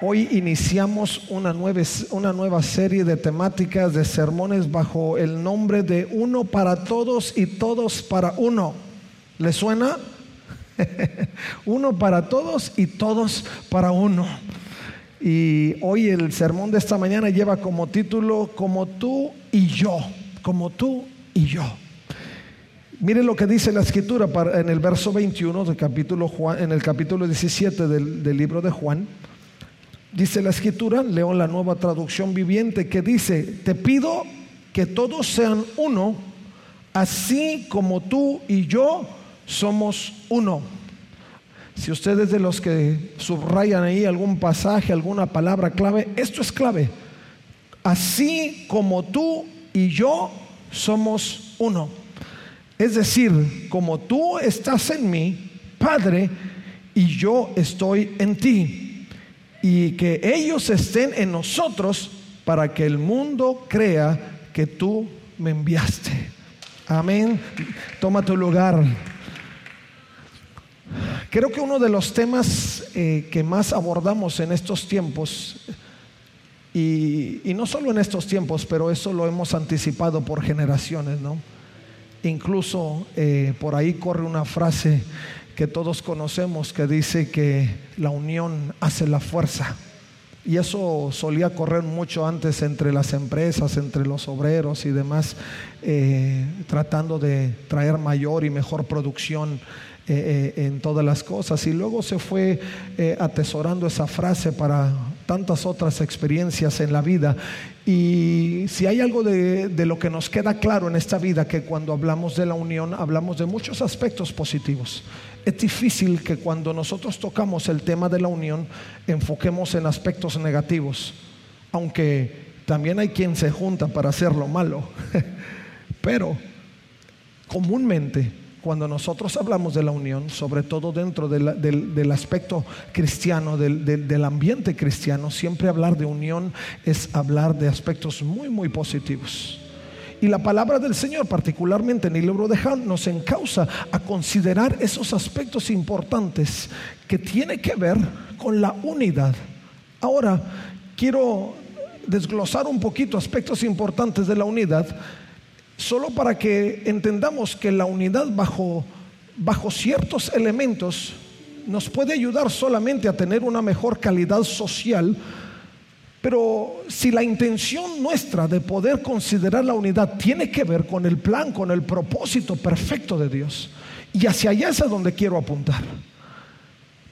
Hoy iniciamos una nueva, una nueva, serie de temáticas de sermones bajo el nombre de Uno para Todos y Todos para Uno. ¿Le suena? uno para todos y todos para uno. Y hoy el sermón de esta mañana lleva como título Como tú y yo, como tú y yo. Mire lo que dice la escritura en el verso 21 del capítulo Juan, en el capítulo 17 del, del libro de Juan. Dice la escritura, leo la nueva traducción viviente, que dice, te pido que todos sean uno, así como tú y yo somos uno. Si ustedes de los que subrayan ahí algún pasaje, alguna palabra clave, esto es clave. Así como tú y yo somos uno. Es decir, como tú estás en mí, Padre, y yo estoy en ti y que ellos estén en nosotros para que el mundo crea que tú me enviaste. Amén. Toma tu lugar. Creo que uno de los temas eh, que más abordamos en estos tiempos, y, no solo en estos tiempos, pero eso lo hemos anticipado por generaciones, ¿no? Incluso eh, por ahí corre una frase que todos conocemos que dice que la unión hace la fuerza. Y eso solía correr mucho antes entre las empresas, entre los obreros y demás, eh, tratando de traer mayor y mejor producción eh, en todas las cosas. Y luego se fue atesorando esa frase para tantas otras experiencias en la vida. Y si hay algo de, lo que nos queda claro en esta vida, que cuando hablamos de la unión, hablamos de muchos aspectos positivos es difícil que cuando nosotros tocamos el tema de la unión enfoquemos en aspectos negativos, aunque también hay quien se junta para hacer lo malo. Pero comúnmente cuando nosotros hablamos de la unión, sobre todo dentro del, aspecto cristiano, del, del, ambiente cristiano, siempre hablar de unión es hablar de aspectos muy, muy positivos. Y la palabra del Señor, particularmente en el libro de Juan, nos encausa a considerar esos aspectos importantes que tiene que ver con la unidad. Ahora, quiero desglosar un poquito aspectos importantes de la unidad, solo para que entendamos que la unidad bajo, bajo ciertos elementos nos puede ayudar solamente a tener una mejor calidad social, pero si la intención nuestra de poder considerar la unidad tiene que ver con el plan, con el propósito perfecto de Dios, y hacia allá es a donde quiero apuntar.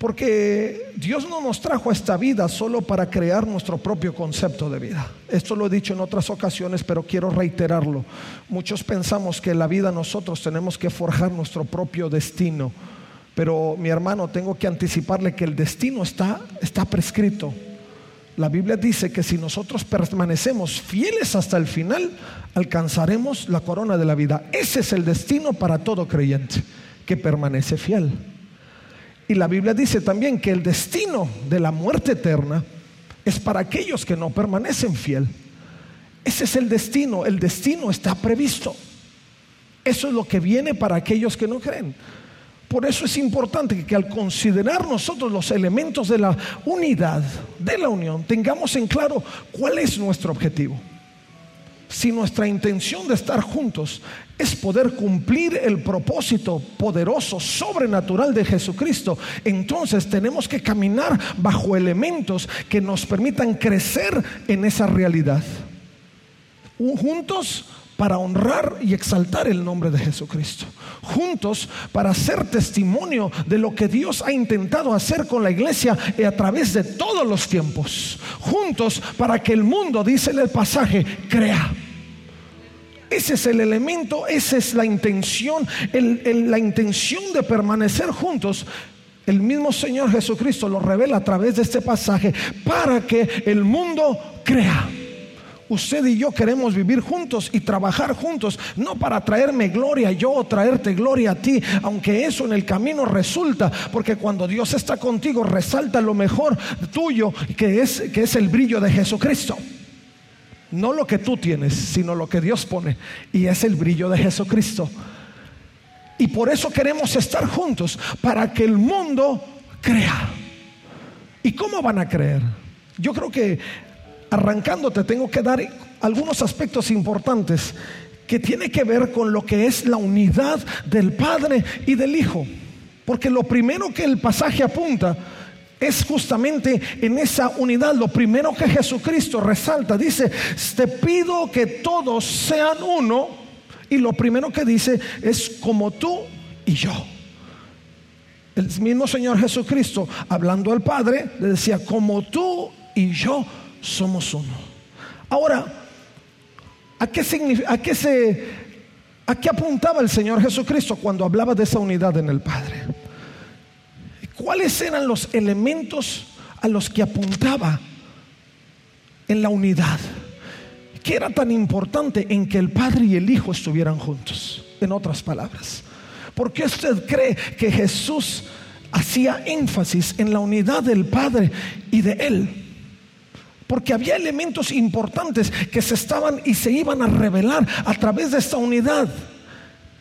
Porque Dios no nos trajo a esta vida solo para crear nuestro propio concepto de vida. Esto lo he dicho en otras ocasiones, pero quiero reiterarlo. Muchos pensamos que en la vida nosotros tenemos que forjar nuestro propio destino. Pero mi hermano, tengo que anticiparle que el destino está, está prescrito la Biblia dice que si nosotros permanecemos fieles hasta el final, alcanzaremos la corona de la vida. Ese es el destino para todo creyente, que permanece fiel. Y la Biblia dice también que el destino de la muerte eterna es para aquellos que no permanecen fiel. Ese es el destino, el destino está previsto. Eso es lo que viene para aquellos que no creen. Por eso es importante que, al considerar nosotros los elementos de la unidad, de la unión, tengamos en claro cuál es nuestro objetivo. Si nuestra intención de estar juntos es poder cumplir el propósito poderoso, sobrenatural de Jesucristo, entonces tenemos que caminar bajo elementos que nos permitan crecer en esa realidad. Juntos para honrar y exaltar el nombre de Jesucristo. Juntos para hacer testimonio de lo que Dios ha intentado hacer con la iglesia a través de todos los tiempos. Juntos para que el mundo, dice el pasaje, crea. Ese es el elemento, esa es la intención, la intención de permanecer juntos el mismo Señor Jesucristo lo revela a través de este pasaje para que el mundo crea. Usted y yo queremos vivir juntos y trabajar juntos, no para traerme gloria yo o traerte gloria a ti, aunque eso en el camino resulta, porque cuando Dios está contigo resalta lo mejor tuyo, que es, que es el brillo de Jesucristo. No lo que tú tienes, sino lo que Dios pone, y es el brillo de Jesucristo. Y por eso queremos estar juntos, para que el mundo crea. ¿Y cómo van a creer? Yo creo que arrancando te tengo que dar algunos aspectos importantes que tiene que ver con lo que es la unidad del Padre y del Hijo. Porque lo primero que el pasaje apunta es justamente en esa unidad. Lo primero que Jesucristo resalta, dice, te pido que todos sean uno. Y lo primero que dice es como tú y yo. El mismo Señor Jesucristo, hablando al Padre, le decía, como tú y yo somos uno. Ahora, ¿a qué, a qué se, ¿a qué apuntaba el Señor Jesucristo cuando hablaba de esa unidad en el Padre? ¿Cuáles eran los elementos a los que apuntaba en la unidad? ¿Qué era tan importante en que el Padre y el Hijo estuvieran juntos? En otras palabras, ¿por qué usted cree que Jesús hacía énfasis en la unidad del Padre y de Él? porque había elementos importantes que se estaban y se iban a revelar a través de esta unidad.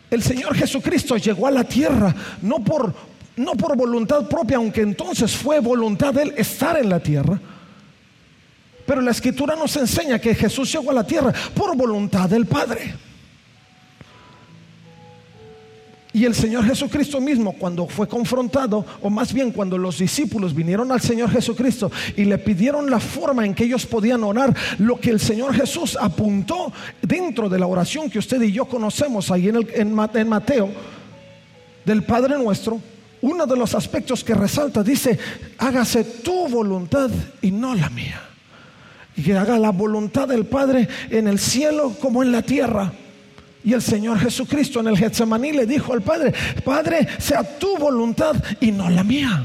El Señor Jesucristo llegó a la tierra no por, no por voluntad propia, aunque entonces fue voluntad de Él estar en la tierra. Pero la escritura nos enseña que Jesús llegó a la tierra por voluntad del Padre. Y el Señor Jesucristo mismo, cuando fue confrontado, o más bien cuando los discípulos vinieron al Señor Jesucristo y le pidieron la forma en que ellos podían orar, lo que el Señor Jesús apuntó dentro de la oración que usted y yo conocemos ahí en, el, en, Mateo, del Padre nuestro, uno de los aspectos que resalta dice, hágase tu voluntad y no la mía. Y que haga la voluntad del Padre en el cielo como en la tierra. Y el Señor Jesucristo en el Getsemaní le dijo al Padre, Padre, sea tu voluntad y no la mía.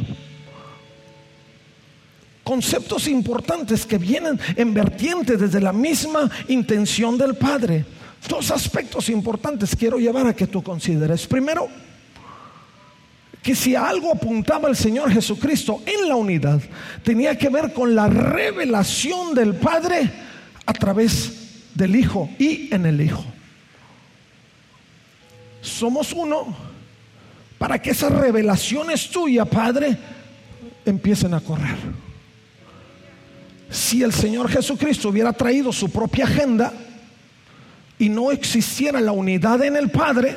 Conceptos importantes que vienen en vertiente desde la misma intención del Padre. Dos aspectos importantes quiero llevar a que tú consideres. Primero, que si algo apuntaba el Señor Jesucristo en la unidad, tenía que ver con la revelación del Padre a través del Hijo y en el Hijo somos uno para que esas revelaciones tuyas, Padre, empiecen a correr. Si el Señor Jesucristo hubiera traído su propia agenda y no existiera la unidad en el Padre,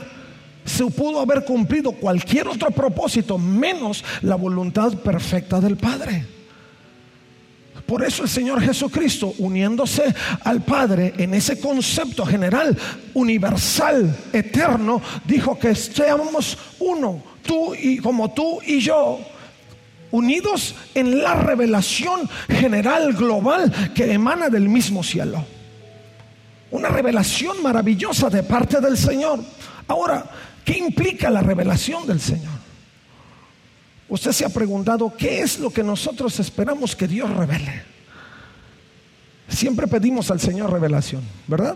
se pudo haber cumplido cualquier otro propósito menos la voluntad perfecta del Padre. Por eso el Señor Jesucristo, uniéndose al Padre en ese concepto general, universal, eterno, dijo que estemos uno, tú y como tú y yo unidos en la revelación general global que emana del mismo cielo. Una revelación maravillosa de parte del Señor. Ahora, ¿qué implica la revelación del Señor? Usted se ha preguntado, ¿qué es lo que nosotros esperamos que Dios revele? Siempre pedimos al Señor revelación, ¿verdad?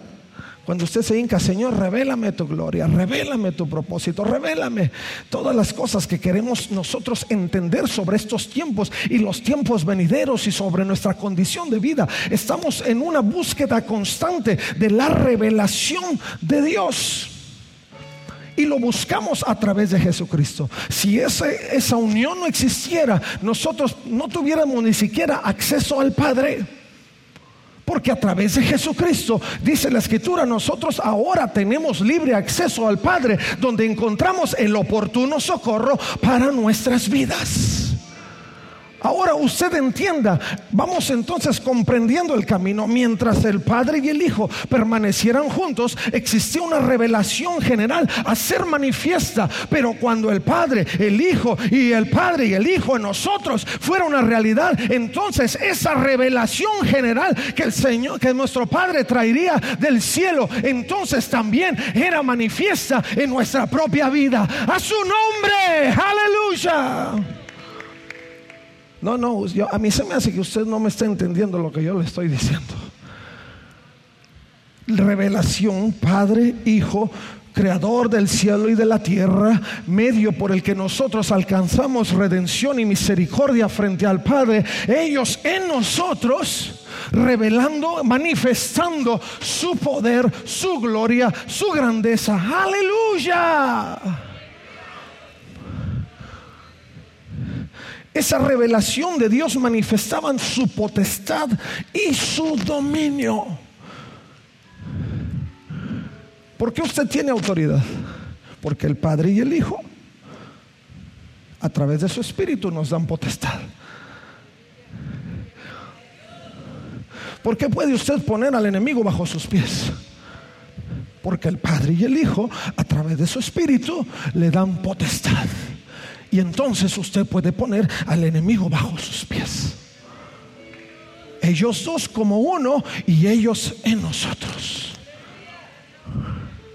Cuando usted se hinca, Señor, revélame tu gloria, revélame tu propósito, revélame todas las cosas que queremos nosotros entender sobre estos tiempos y los tiempos venideros y sobre nuestra condición de vida. Estamos en una búsqueda constante de la revelación de Dios y lo buscamos a través de Jesucristo. Si esa unión no existiera, nosotros no tuviéramos ni siquiera acceso al Padre. Porque a través de Jesucristo, dice la escritura, nosotros ahora tenemos libre acceso al Padre, donde encontramos el oportuno socorro para nuestras vidas. Ahora usted entienda, vamos entonces comprendiendo el camino. Mientras el Padre y el Hijo permanecieran juntos, existía una revelación general a ser manifiesta. Pero cuando el Padre, el Hijo y el Padre y el Hijo en nosotros fuera una realidad, entonces esa revelación general que el Señor, que nuestro Padre traería del cielo, entonces también era manifiesta en nuestra propia vida. A su nombre, aleluya. No, no, a mí se me hace que usted no me está entendiendo lo que yo le estoy diciendo. Revelación, Padre, Hijo, Creador del cielo y de la tierra, medio por el que nosotros alcanzamos redención y misericordia frente al Padre, ellos en nosotros revelando, manifestando su poder, su gloria, su grandeza. Aleluya. Esa revelación de Dios manifestaban su potestad y su dominio. ¿Por qué usted tiene autoridad? Porque el Padre y el Hijo, a través de su Espíritu, nos dan potestad. ¿Por qué puede usted poner al enemigo bajo sus pies? Porque el Padre y el Hijo, a través de su Espíritu, le dan potestad. Y entonces usted puede poner al enemigo bajo sus pies. Ellos dos como uno y ellos en nosotros.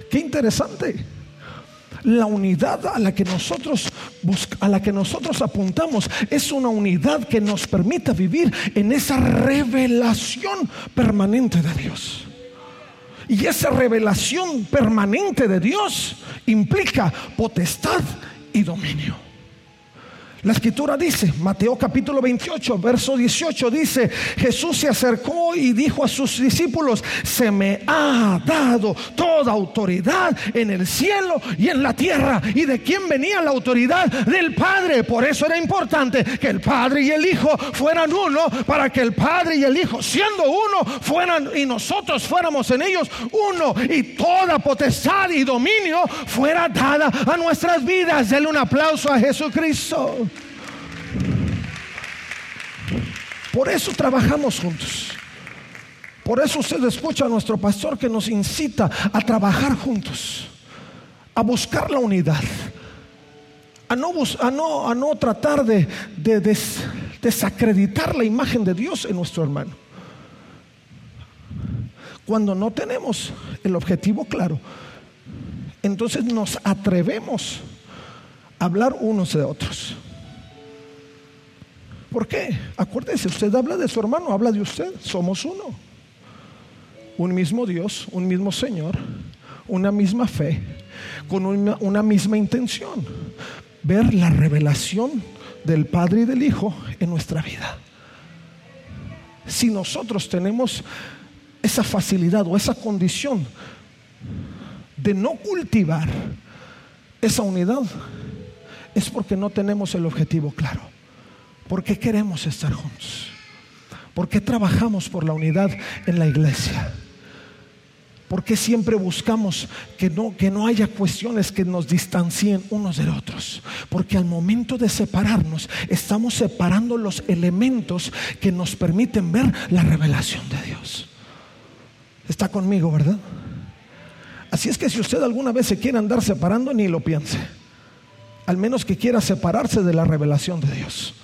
Qué interesante. La unidad a la que nosotros a la que nosotros apuntamos es una unidad que nos permita vivir en esa revelación permanente de Dios. Y esa revelación permanente de Dios implica potestad y dominio. La escritura dice, Mateo capítulo 28, verso 18, dice, Jesús se acercó y dijo a sus discípulos, se me ha dado toda autoridad en el cielo y en la tierra. ¿Y de quién venía la autoridad? Del Padre. Por eso era importante que el Padre y el Hijo fueran uno, para que el Padre y el Hijo, siendo uno, fueran y nosotros fuéramos en ellos uno. Y toda potestad y dominio fuera dada a nuestras vidas. Denle un aplauso a Jesucristo. Por eso trabajamos juntos. Por eso usted escucha a nuestro pastor que nos incita a trabajar juntos, a buscar la unidad, a no, a no, a no tratar de, desacreditar la imagen de Dios en nuestro hermano. Cuando no tenemos el objetivo claro, entonces nos atrevemos a hablar unos de otros. ¿Por qué? Acuérdese, usted habla de su hermano, habla de usted, somos uno. Un mismo Dios, un mismo Señor, una misma fe, con una, misma intención. Ver la revelación del Padre y del Hijo en nuestra vida. Si nosotros tenemos esa facilidad o esa condición de no cultivar esa unidad, es porque no tenemos el objetivo claro. ¿Por qué queremos estar juntos? ¿Por qué trabajamos por la unidad en la iglesia? ¿Por qué siempre buscamos que no, que no haya cuestiones que nos distancien unos de otros? Porque al momento de separarnos, estamos separando los elementos que nos permiten ver la revelación de Dios. Está conmigo, ¿verdad? Así es que si usted alguna vez se quiere andar separando, ni lo piense. Al menos que quiera separarse de la revelación de Dios.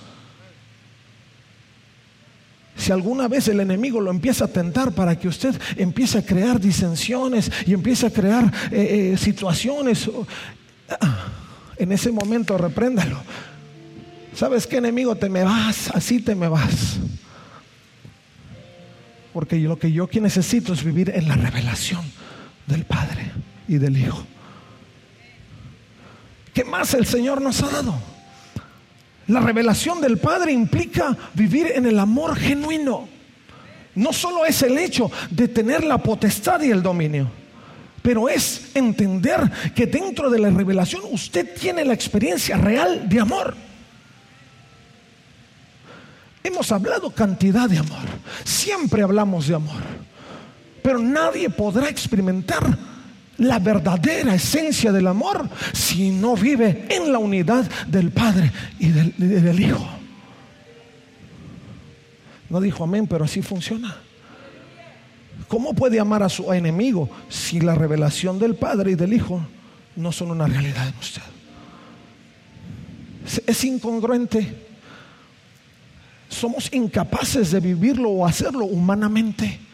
Si alguna vez el enemigo lo empieza a tentar para que usted empiece a crear disensiones y empiece a crear eh, eh, situaciones, ah, en ese momento repréndalo. ¿Sabes qué enemigo? Te me vas, así te me vas. Porque lo que yo necesito es vivir en la revelación del Padre y del Hijo. ¿Qué más el Señor nos ha dado? La revelación del Padre implica vivir en el amor genuino. No solo es el hecho de tener la potestad y el dominio, pero es entender que dentro de la revelación usted tiene la experiencia real de amor. Hemos hablado cantidad de amor, siempre hablamos de amor, pero nadie podrá experimentar la verdadera esencia del amor si no vive en la unidad del Padre y del, Hijo. No dijo amén, pero así funciona. ¿Cómo puede amar a su enemigo si la revelación del Padre y del Hijo no son una realidad en usted? Es incongruente. Somos incapaces de vivirlo o hacerlo humanamente.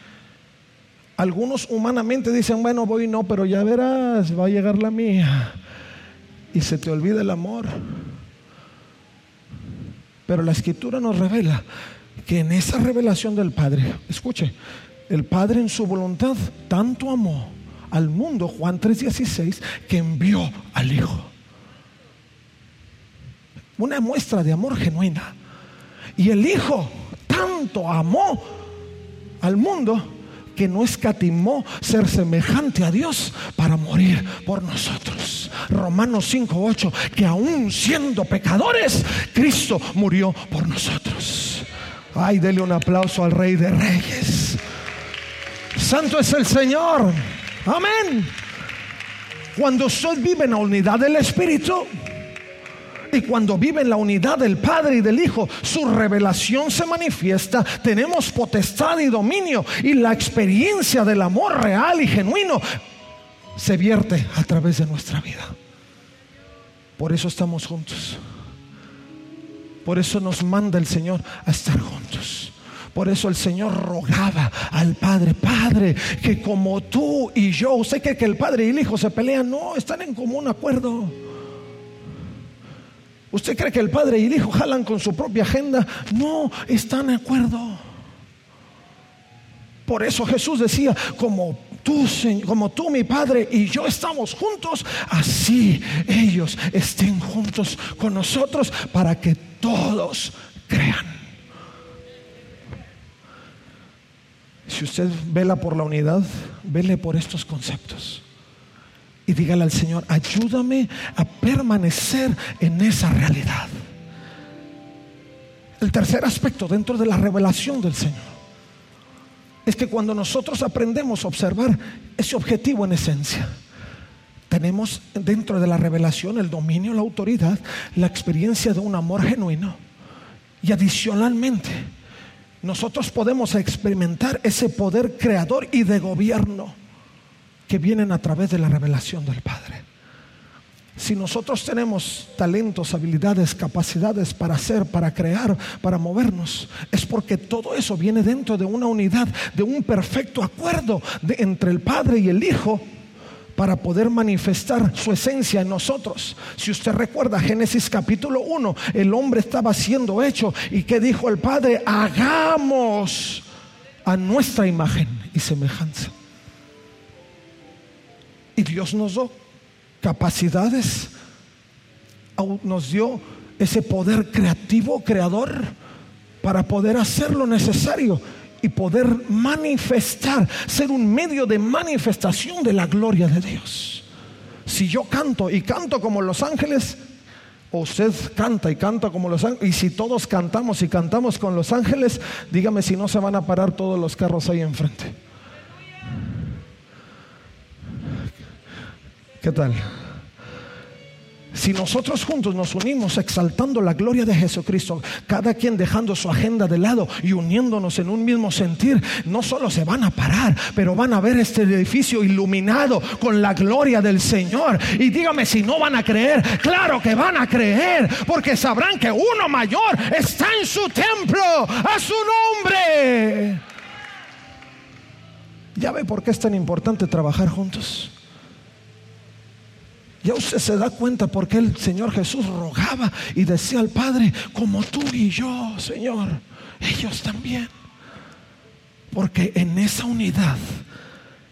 Algunos humanamente dicen, bueno, voy no, pero ya verás, va a llegar la mía. Y se te olvida el amor. Pero la escritura nos revela que en esa revelación del Padre, escuche, el Padre en su voluntad tanto amó al mundo, Juan 3:16, que envió al Hijo. Una muestra de amor genuina. Y el Hijo tanto amó al mundo que no escatimó ser semejante a Dios para morir por nosotros. Romanos 5:8, que aún siendo pecadores, Cristo murió por nosotros. Ay, dele un aplauso al Rey de Reyes. Santo es el Señor. Amén. Cuando usted vive en la unidad del Espíritu, y cuando vive en la unidad del Padre y del Hijo, su revelación se manifiesta. Tenemos potestad y dominio. Y la experiencia del amor real y genuino se vierte a través de nuestra vida. Por eso estamos juntos. Por eso nos manda el Señor a estar juntos. Por eso el Señor rogaba al Padre, Padre, que como tú y yo, usted cree que el Padre y el Hijo se pelean, no, están en común acuerdo. ¿Usted cree que el padre y el hijo jalan con su propia agenda? No, están de acuerdo. Por eso Jesús decía, como tú, como tú, mi Padre, y yo estamos juntos, así ellos estén juntos con nosotros para que todos crean. Si usted vela por la unidad, vele por estos conceptos y dígale al Señor, ayúdame a permanecer en esa realidad. El tercer aspecto dentro de la revelación del Señor es que cuando nosotros aprendemos a observar ese objetivo en esencia, tenemos dentro de la revelación el dominio, la autoridad, la experiencia de un amor genuino. Y adicionalmente, nosotros podemos experimentar ese poder creador y de gobierno que vienen a través de la revelación del Padre. Si nosotros tenemos talentos, habilidades, capacidades para hacer, para crear, para movernos, es porque todo eso viene dentro de una unidad, de un perfecto acuerdo entre el Padre y el Hijo para poder manifestar su esencia en nosotros. Si usted recuerda Génesis capítulo 1, el hombre estaba siendo hecho y que dijo el Padre, hagamos a nuestra imagen y semejanza. Y Dios nos dio capacidades, nos dio ese poder creativo, creador, para poder hacer lo necesario y poder manifestar, ser un medio de manifestación de la gloria de Dios. Si yo canto y canto como los ángeles, o usted canta y canta como los ángeles, y si todos cantamos y cantamos con los ángeles, dígame si no se van a parar todos los carros ahí enfrente. ¿Qué tal? Si nosotros juntos nos unimos exaltando la gloria de Jesucristo, cada quien dejando su agenda de lado y uniéndonos en un mismo sentir, no solo se van a parar, pero van a ver este edificio iluminado con la gloria del Señor. Y dígame si no van a creer, claro que van a creer, porque sabrán que uno mayor está en su templo, a su nombre. ¿Ya ve por qué es tan importante trabajar juntos? Ya usted se da cuenta porque el Señor Jesús rogaba y decía al Padre, como tú y yo, Señor, ellos también. Porque en esa unidad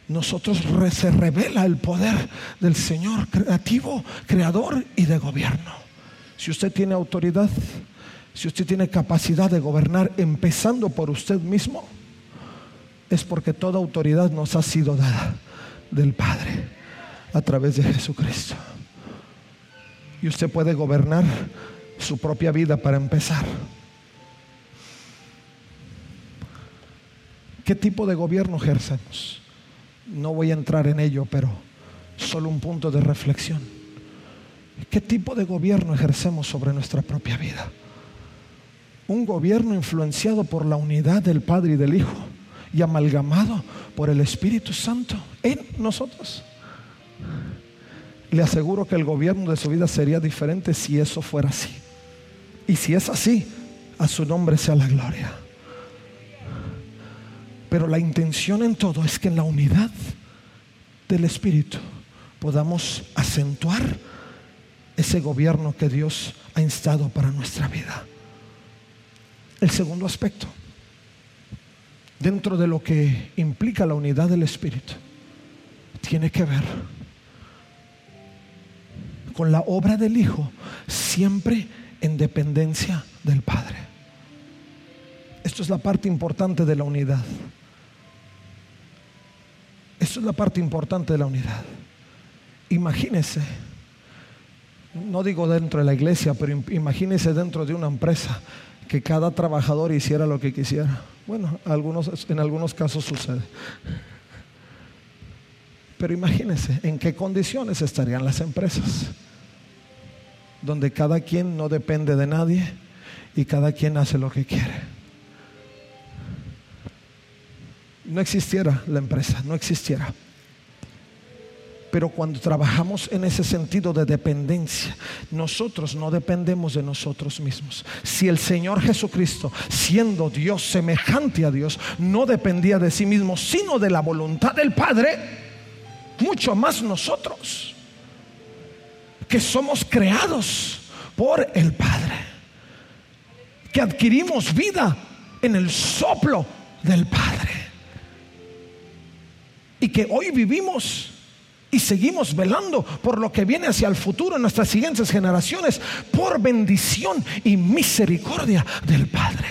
nosotros se revela el poder del Señor creativo, creador y de gobierno. Si usted tiene autoridad, si usted tiene capacidad de gobernar empezando por usted mismo, es porque toda autoridad nos ha sido dada del Padre a través de Jesucristo. Y usted puede gobernar su propia vida para empezar. ¿Qué tipo de gobierno ejercemos? No voy a entrar en ello, pero solo un punto de reflexión. ¿Qué tipo de gobierno ejercemos sobre nuestra propia vida? Un gobierno influenciado por la unidad del Padre y del Hijo y amalgamado por el Espíritu Santo en nosotros. Le aseguro que el gobierno de su vida sería diferente si eso fuera así. Y si es así, a su nombre sea la gloria. Pero la intención en todo es que en la unidad del Espíritu podamos acentuar ese gobierno que Dios ha instado para nuestra vida. El segundo aspecto, dentro de lo que implica la unidad del Espíritu, tiene que ver con la obra del Hijo, siempre en dependencia del Padre. Esto es la parte importante de la unidad. Esto es la parte importante de la unidad. Imagínese, no digo dentro de la iglesia, pero imagínese dentro de una empresa que cada trabajador hiciera lo que quisiera. Bueno, algunos, en algunos casos sucede. Pero imagínese en qué condiciones estarían las empresas, donde cada quien no depende de nadie y cada quien hace lo que quiere. No existiera la empresa, no existiera. Pero cuando trabajamos en ese sentido de dependencia, nosotros no dependemos de nosotros mismos. Si el Señor Jesucristo, siendo Dios semejante a Dios, no dependía de sí mismo, sino de la voluntad del Padre, mucho más nosotros, que somos creados por el Padre, que adquirimos vida en el soplo del Padre y que hoy vivimos y seguimos velando por lo que viene hacia el futuro en nuestras siguientes generaciones, por bendición y misericordia del Padre.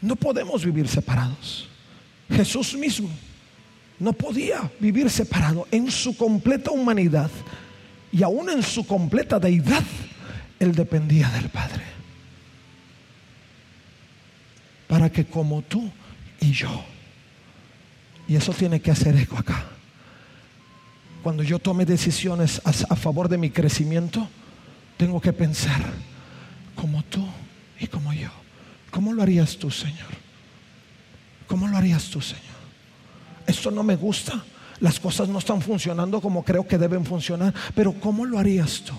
No podemos vivir separados. Jesús mismo no podía vivir separado en su completa humanidad y aún en su completa deidad, él dependía del Padre. Para que como tú y yo y eso tiene que hacer eco acá. Cuando yo tome decisiones a, favor de mi crecimiento, tengo que pensar como tú y como yo. ¿Cómo lo harías tú, Señor? ¿Cómo lo harías tú, Señor? Esto no me gusta. Las cosas no están funcionando como creo que deben funcionar. Pero ¿cómo lo harías tú?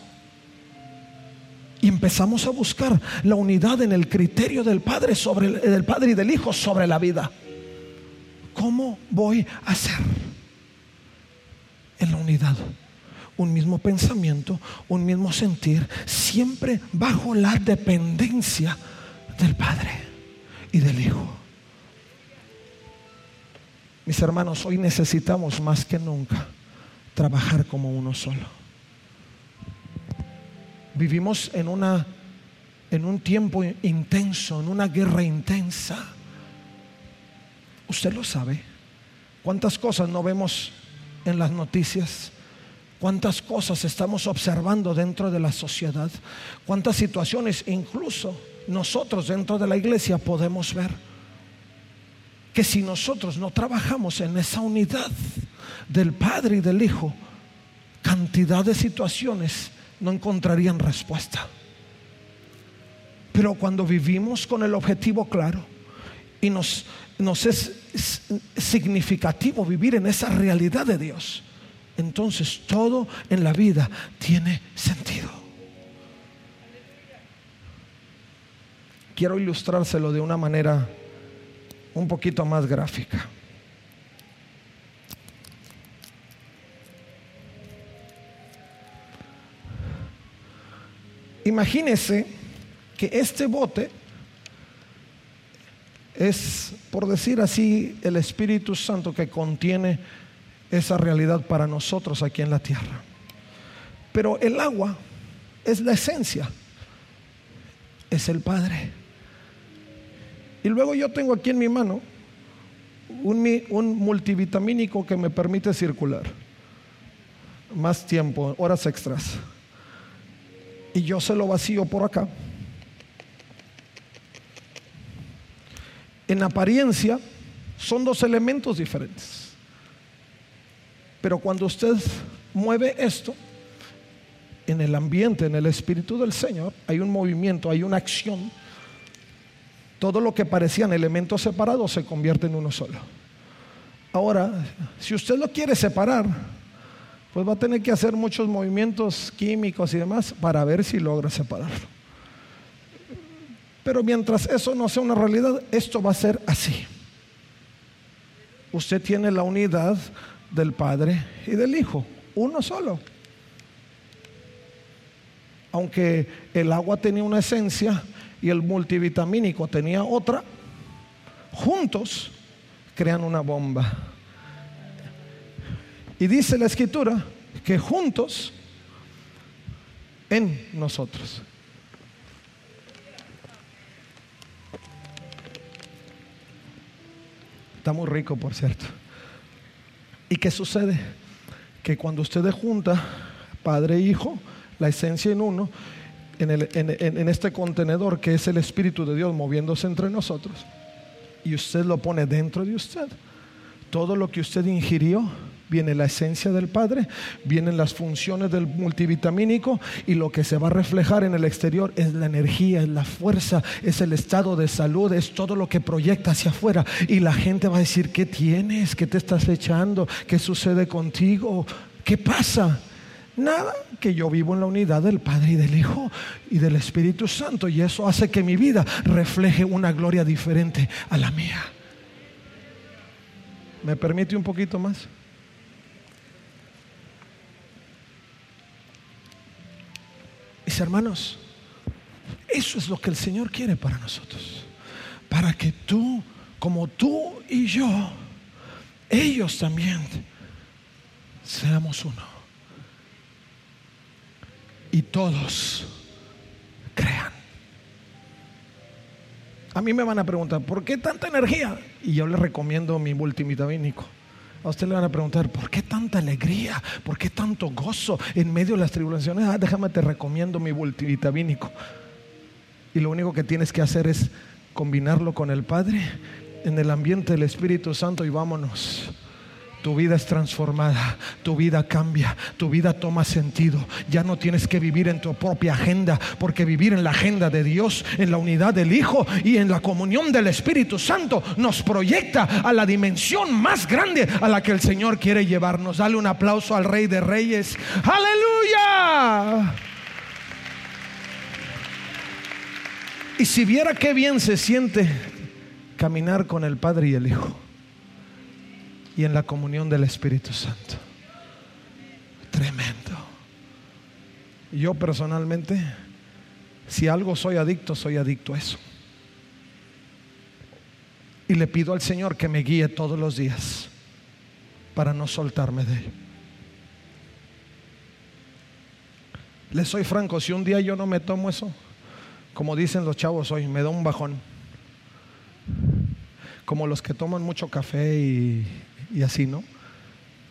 Y empezamos a buscar la unidad en el criterio del Padre sobre el, del Padre y del Hijo sobre la vida. ¿Cómo voy a hacer? En la unidad. Un mismo pensamiento, un mismo sentir, siempre bajo la dependencia del Padre y del Hijo. Mis hermanos, hoy necesitamos más que nunca trabajar como uno solo. Vivimos en una en un tiempo intenso, en una guerra intensa Usted lo sabe. ¿Cuántas cosas no vemos en las noticias? ¿Cuántas cosas estamos observando dentro de la sociedad? ¿Cuántas situaciones incluso nosotros dentro de la iglesia podemos ver? Que si nosotros no trabajamos en esa unidad del Padre y del Hijo, cantidad de situaciones no encontrarían respuesta. Pero cuando vivimos con el objetivo claro y nos nos es, significativo vivir en esa realidad de Dios, entonces todo en la vida tiene sentido. Quiero ilustrárselo de una manera un poquito más gráfica. Imagínese que este bote es, por decir así, el Espíritu Santo que contiene esa realidad para nosotros aquí en la tierra. Pero el agua es la esencia, es el Padre. Y luego yo tengo aquí en mi mano un, multivitamínico que me permite circular más tiempo, horas extras. Y yo se lo vacío por acá en apariencia son dos elementos diferentes. Pero cuando usted mueve esto, en el ambiente, en el Espíritu del Señor, hay un movimiento, hay una acción. Todo lo que parecían elementos separados se convierte en uno solo. Ahora, si usted lo quiere separar, pues va a tener que hacer muchos movimientos químicos y demás para ver si logra separarlo. Pero mientras eso no sea una realidad, esto va a ser así. Usted tiene la unidad del Padre y del Hijo, uno solo. aunque el agua tenía una esencia y el multivitamínico tenía otra, juntos crean una bomba. Y dice la escritura que juntos en nosotros. Está muy rico, por cierto. ¿Y qué sucede? Que cuando ustedes junta Padre e Hijo, la esencia en uno, en, este contenedor que es el Espíritu de Dios moviéndose entre nosotros, y usted lo pone dentro de usted, todo lo que usted ingirió, viene la esencia del Padre, vienen las funciones del multivitamínico y lo que se va a reflejar en el exterior es la energía, es la fuerza, es el estado de salud, es todo lo que proyecta hacia afuera. Y la gente va a decir, ¿qué tienes? ¿Qué te estás echando? ¿Qué sucede contigo? ¿Qué pasa? Nada, que yo vivo en la unidad del Padre y del Hijo y del Espíritu Santo y eso hace que mi vida refleje una gloria diferente a la mía. ¿Me permite un poquito más? Mis hermanos, eso es lo que el Señor quiere para nosotros. Para que tú, como tú y yo, ellos también, seamos uno. Y todos crean. A mí me van a preguntar, ¿por qué tanta energía? Y yo les recomiendo mi multivitamínico. A usted le van a preguntar, ¿por qué tanta alegría? ¿Por qué tanto gozo en medio de las tribulaciones? Ah, déjame te recomiendo mi multivitamínico. Y lo único que tienes que hacer es combinarlo con el Padre en el ambiente del Espíritu Santo y vámonos tu vida es transformada, tu vida cambia, tu vida toma sentido. Ya no tienes que vivir en tu propia agenda, porque vivir en la agenda de Dios, en la unidad del Hijo y en la comunión del Espíritu Santo nos proyecta a la dimensión más grande a la que el Señor quiere llevarnos. Dale un aplauso al Rey de Reyes. Aleluya. Y si viera qué bien se siente caminar con el Padre y el Hijo y en la comunión del Espíritu Santo. Tremendo. Yo personalmente, si algo soy adicto, soy adicto a eso. Y le pido al Señor que me guíe todos los días para no soltarme de él. Le soy franco, si un día yo no me tomo eso, como dicen los chavos hoy, me da un bajón. Como los que toman mucho café y y así, ¿no?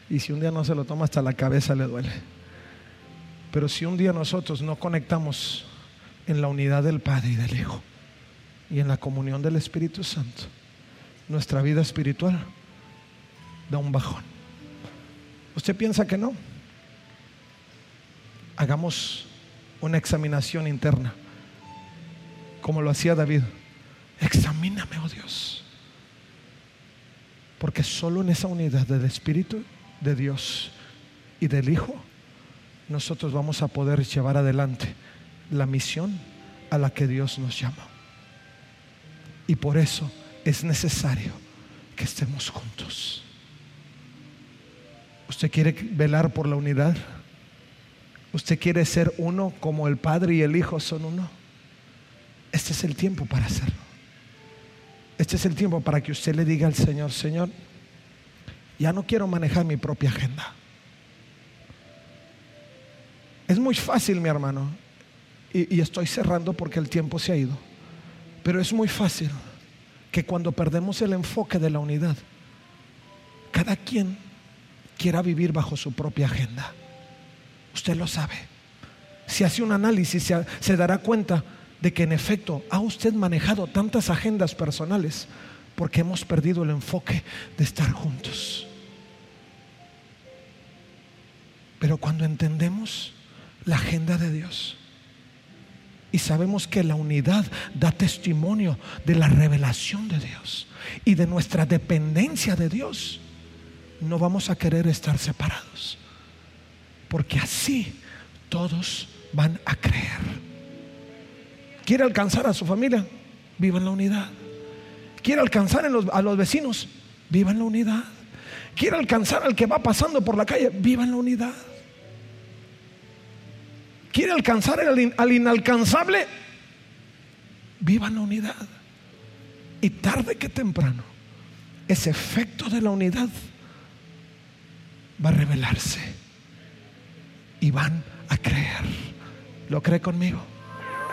Y si un día no se lo toma, hasta la cabeza le duele. Pero si un día nosotros no conectamos en la unidad del Padre y del Hijo y en la comunión del Espíritu Santo, nuestra vida espiritual da un bajón. ¿Usted piensa que no? Hagamos una examinación interna, como lo hacía David. Examíname, oh Dios. Porque solo en esa unidad del Espíritu de Dios y del Hijo, nosotros vamos a poder llevar adelante la misión a la que Dios nos llama. Y por eso es necesario que estemos juntos. ¿Usted quiere velar por la unidad? ¿Usted quiere ser uno como el Padre y el Hijo son uno? Este es el tiempo para hacerlo. Este es el tiempo para que usted le diga al Señor, Señor, ya no quiero manejar mi propia agenda. Es muy fácil, mi hermano, y, estoy cerrando porque el tiempo se ha ido, pero es muy fácil que cuando perdemos el enfoque de la unidad, cada quien quiera vivir bajo su propia agenda. Usted lo sabe. Si hace un análisis, se dará cuenta de que en efecto ha usted manejado tantas agendas personales porque hemos perdido el enfoque de estar juntos. Pero cuando entendemos la agenda de Dios y sabemos que la unidad da testimonio de la revelación de Dios y de nuestra dependencia de Dios, no vamos a querer estar separados. Porque así todos van a creer. Quiere alcanzar a su familia, viva en la unidad. Quiere alcanzar a los vecinos, viva en la unidad. Quiere alcanzar al que va pasando por la calle, viva en la unidad. quiere alcanzar al inalcanzable, viva la unidad. Y tarde que temprano, ese efecto de la unidad va a revelarse. Y van a creer. ¿Lo cree conmigo?